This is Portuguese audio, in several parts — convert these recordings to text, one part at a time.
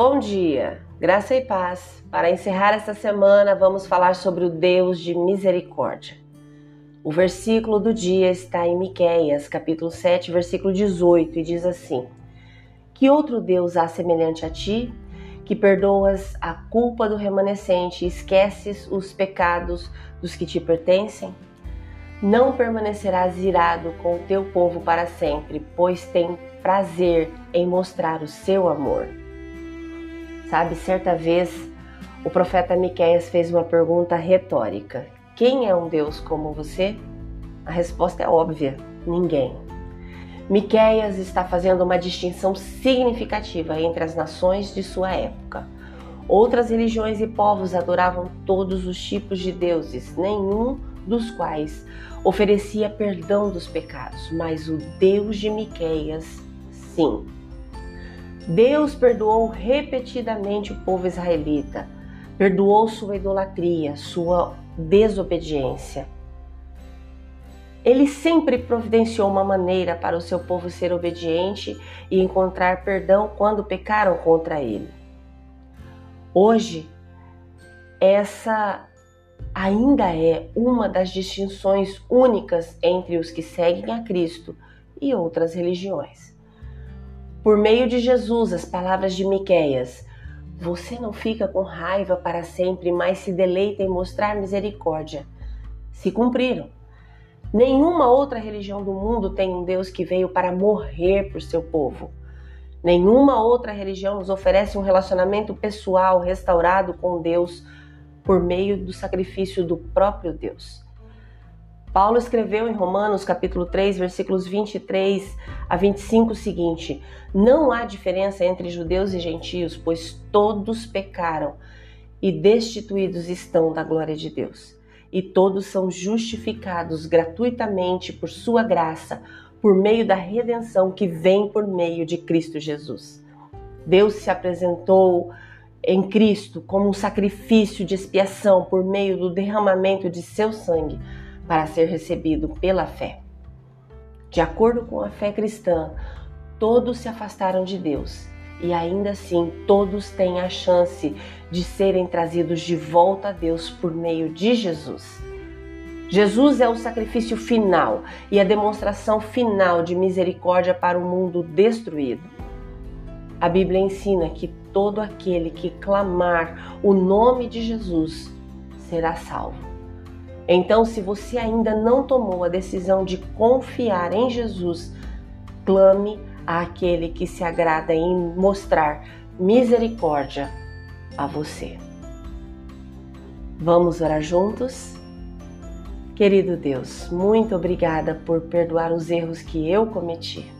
Bom dia, graça e paz. Para encerrar esta semana, vamos falar sobre o Deus de misericórdia. O versículo do dia está em Miqueias, capítulo 7, versículo 18, e diz assim: Que outro Deus há semelhante a ti, que perdoas a culpa do remanescente e esqueces os pecados dos que te pertencem? Não permanecerás irado com o teu povo para sempre, pois tem prazer em mostrar o seu amor. Sabe, certa vez o profeta Miqueias fez uma pergunta retórica: Quem é um Deus como você? A resposta é óbvia: ninguém. Miqueias está fazendo uma distinção significativa entre as nações de sua época. Outras religiões e povos adoravam todos os tipos de deuses, nenhum dos quais oferecia perdão dos pecados, mas o Deus de Miqueias, sim. Deus perdoou repetidamente o povo israelita, perdoou sua idolatria, sua desobediência. Ele sempre providenciou uma maneira para o seu povo ser obediente e encontrar perdão quando pecaram contra ele. Hoje, essa ainda é uma das distinções únicas entre os que seguem a Cristo e outras religiões. Por meio de Jesus, as palavras de Miqueias, você não fica com raiva para sempre, mas se deleita em mostrar misericórdia. Se cumpriram. Nenhuma outra religião do mundo tem um Deus que veio para morrer por seu povo. Nenhuma outra religião nos oferece um relacionamento pessoal restaurado com Deus por meio do sacrifício do próprio Deus. Paulo escreveu em Romanos capítulo 3, versículos 23 a 25 o seguinte: Não há diferença entre judeus e gentios, pois todos pecaram e destituídos estão da glória de Deus. E todos são justificados gratuitamente por sua graça, por meio da redenção que vem por meio de Cristo Jesus. Deus se apresentou em Cristo como um sacrifício de expiação por meio do derramamento de seu sangue para ser recebido pela fé. De acordo com a fé cristã, todos se afastaram de Deus e ainda assim todos têm a chance de serem trazidos de volta a Deus por meio de Jesus. Jesus é o sacrifício final e a demonstração final de misericórdia para o mundo destruído. A Bíblia ensina que todo aquele que clamar o nome de Jesus será salvo. Então, se você ainda não tomou a decisão de confiar em Jesus, clame àquele que se agrada em mostrar misericórdia a você. Vamos orar juntos? Querido Deus, muito obrigada por perdoar os erros que eu cometi.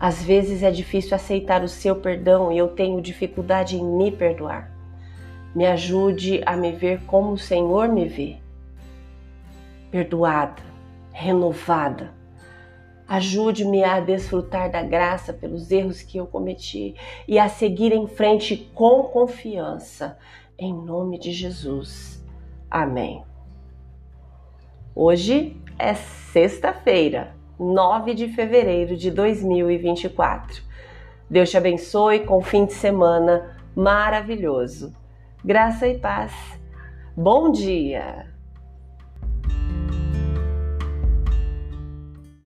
Às vezes é difícil aceitar o seu perdão e eu tenho dificuldade em me perdoar. Me ajude a me ver como o Senhor me vê perdoada, renovada. Ajude-me a desfrutar da graça pelos erros que eu cometi e a seguir em frente com confiança. Em nome de Jesus. Amém. Hoje é sexta-feira, 9 de fevereiro de 2024. Deus te abençoe com um fim de semana maravilhoso. Graça e paz. Bom dia!